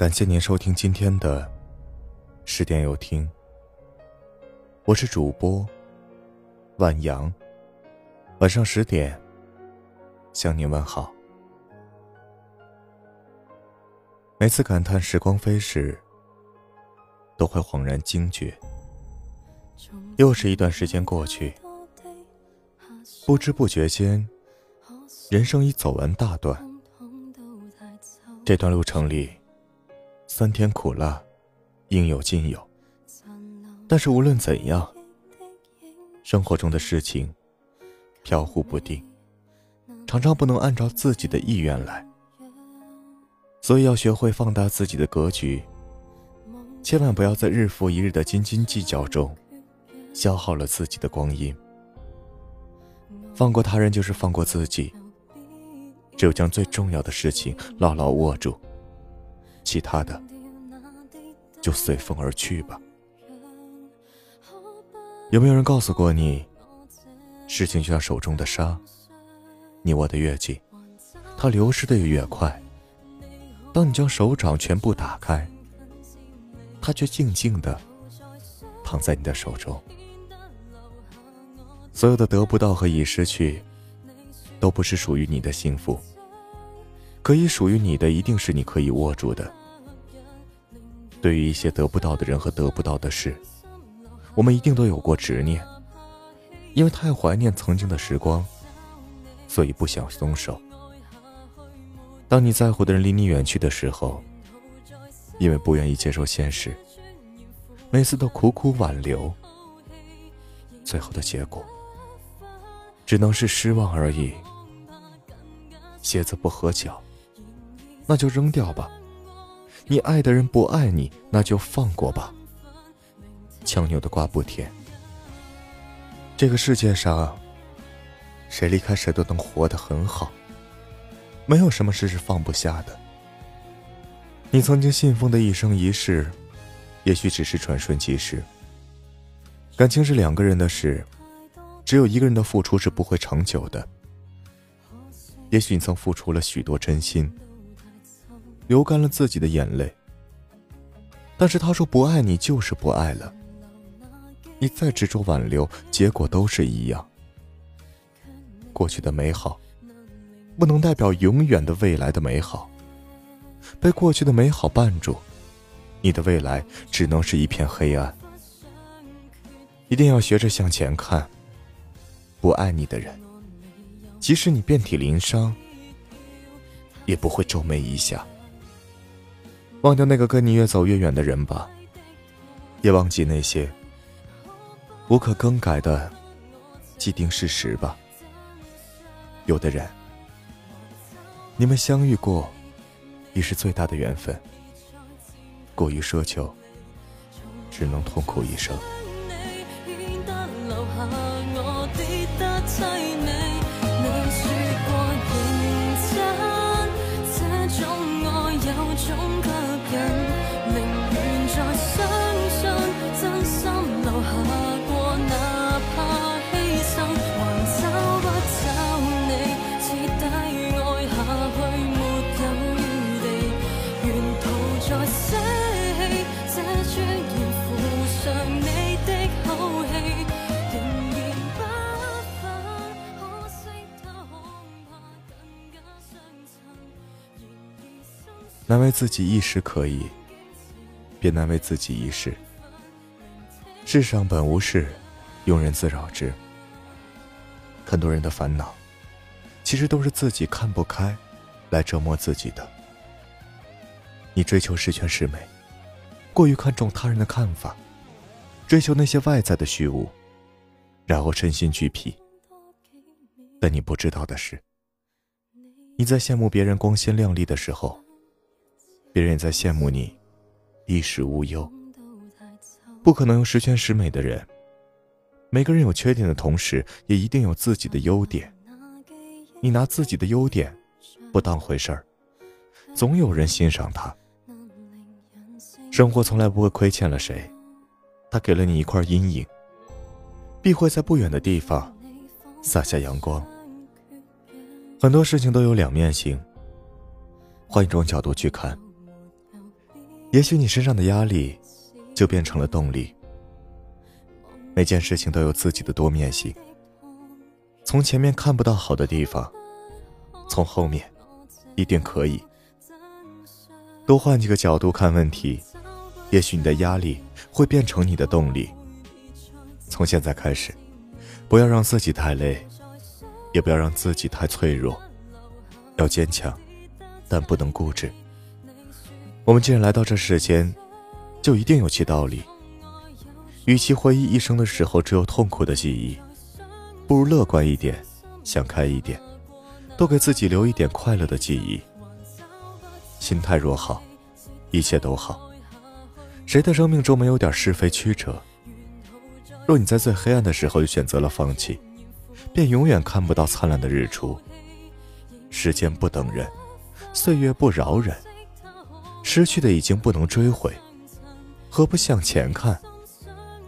感谢您收听今天的十点有听，我是主播万阳。晚上十点向您问好。每次感叹时光飞逝，都会恍然惊觉，又是一段时间过去，不知不觉间，人生已走完大段。这段路程里。酸甜苦辣，应有尽有。但是无论怎样，生活中的事情飘忽不定，常常不能按照自己的意愿来。所以要学会放大自己的格局，千万不要在日复一日的斤斤计较中消耗了自己的光阴。放过他人就是放过自己，只有将最重要的事情牢牢握住。其他的，就随风而去吧。有没有人告诉过你，事情就像手中的沙，你握得越紧，它流失的也越快。当你将手掌全部打开，它却静静的躺在你的手中。所有的得不到和已失去，都不是属于你的幸福。可以属于你的，一定是你可以握住的。对于一些得不到的人和得不到的事，我们一定都有过执念，因为太怀念曾经的时光，所以不想松手。当你在乎的人离你远去的时候，因为不愿意接受现实，每次都苦苦挽留，最后的结果只能是失望而已。鞋子不合脚。那就扔掉吧，你爱的人不爱你，那就放过吧。强扭的瓜不甜。这个世界上，谁离开谁都能活得很好，没有什么事是放不下的。你曾经信奉的一生一世，也许只是转瞬即逝。感情是两个人的事，只有一个人的付出是不会长久的。也许你曾付出了许多真心。流干了自己的眼泪，但是他说不爱你就是不爱了。你再执着挽留，结果都是一样。过去的美好，不能代表永远的未来的美好。被过去的美好绊住，你的未来只能是一片黑暗。一定要学着向前看。不爱你的人，即使你遍体鳞伤，也不会皱眉一下。忘掉那个跟你越走越远的人吧，也忘记那些无可更改的既定事实吧。有的人，你们相遇过，已是最大的缘分。过于奢求，只能痛苦一生。难为自己一时可以，别难为自己一世。世上本无事，庸人自扰之。很多人的烦恼，其实都是自己看不开，来折磨自己的。你追求十全十美，过于看重他人的看法，追求那些外在的虚无，然后身心俱疲。但你不知道的是，你在羡慕别人光鲜亮丽的时候。别人也在羡慕你，衣食无忧。不可能有十全十美的人。每个人有缺点的同时，也一定有自己的优点。你拿自己的优点不当回事儿，总有人欣赏他。生活从来不会亏欠了谁，他给了你一块阴影，必会在不远的地方洒下阳光。很多事情都有两面性，换一种角度去看。也许你身上的压力，就变成了动力。每件事情都有自己的多面性。从前面看不到好的地方，从后面，一定可以。多换几个角度看问题，也许你的压力会变成你的动力。从现在开始，不要让自己太累，也不要让自己太脆弱。要坚强，但不能固执。我们既然来到这世间，就一定有其道理。与其回忆一生的时候只有痛苦的记忆，不如乐观一点，想开一点，多给自己留一点快乐的记忆。心态若好，一切都好。谁的生命中没有点是非曲折？若你在最黑暗的时候就选择了放弃，便永远看不到灿烂的日出。时间不等人，岁月不饶人。失去的已经不能追回，何不向前看？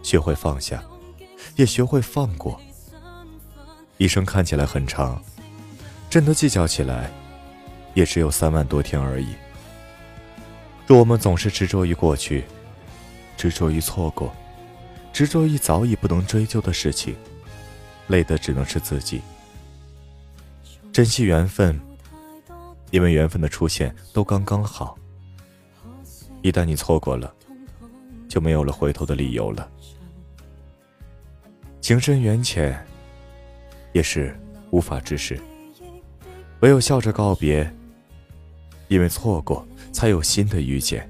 学会放下，也学会放过。一生看起来很长，真的计较起来，也只有三万多天而已。若我们总是执着于过去，执着于错过，执着于早已不能追究的事情，累的只能是自己。珍惜缘分，因为缘分的出现都刚刚好。一旦你错过了，就没有了回头的理由了。情深缘浅，也是无法之事。唯有笑着告别，因为错过，才有新的遇见。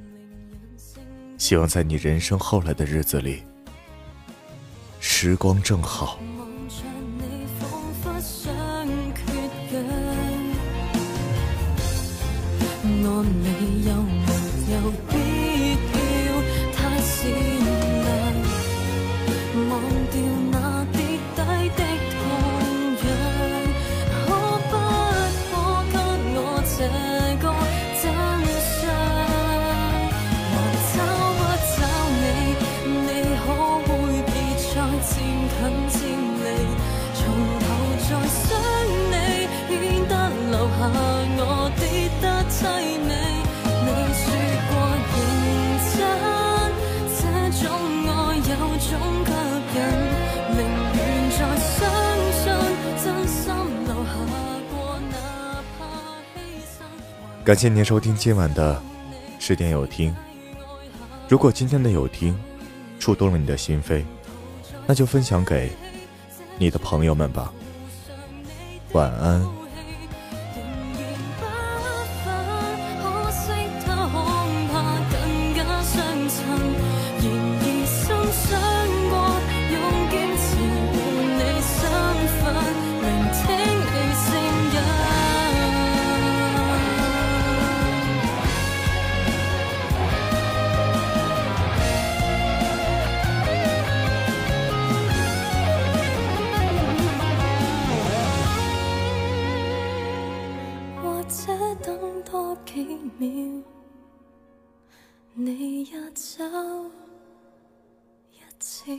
希望在你人生后来的日子里，时光正好。忘掉感谢您收听今晚的十点有听。如果今天的有听触动了你的心扉，那就分享给你的朋友们吧。晚安。等多几秒，你也走一次。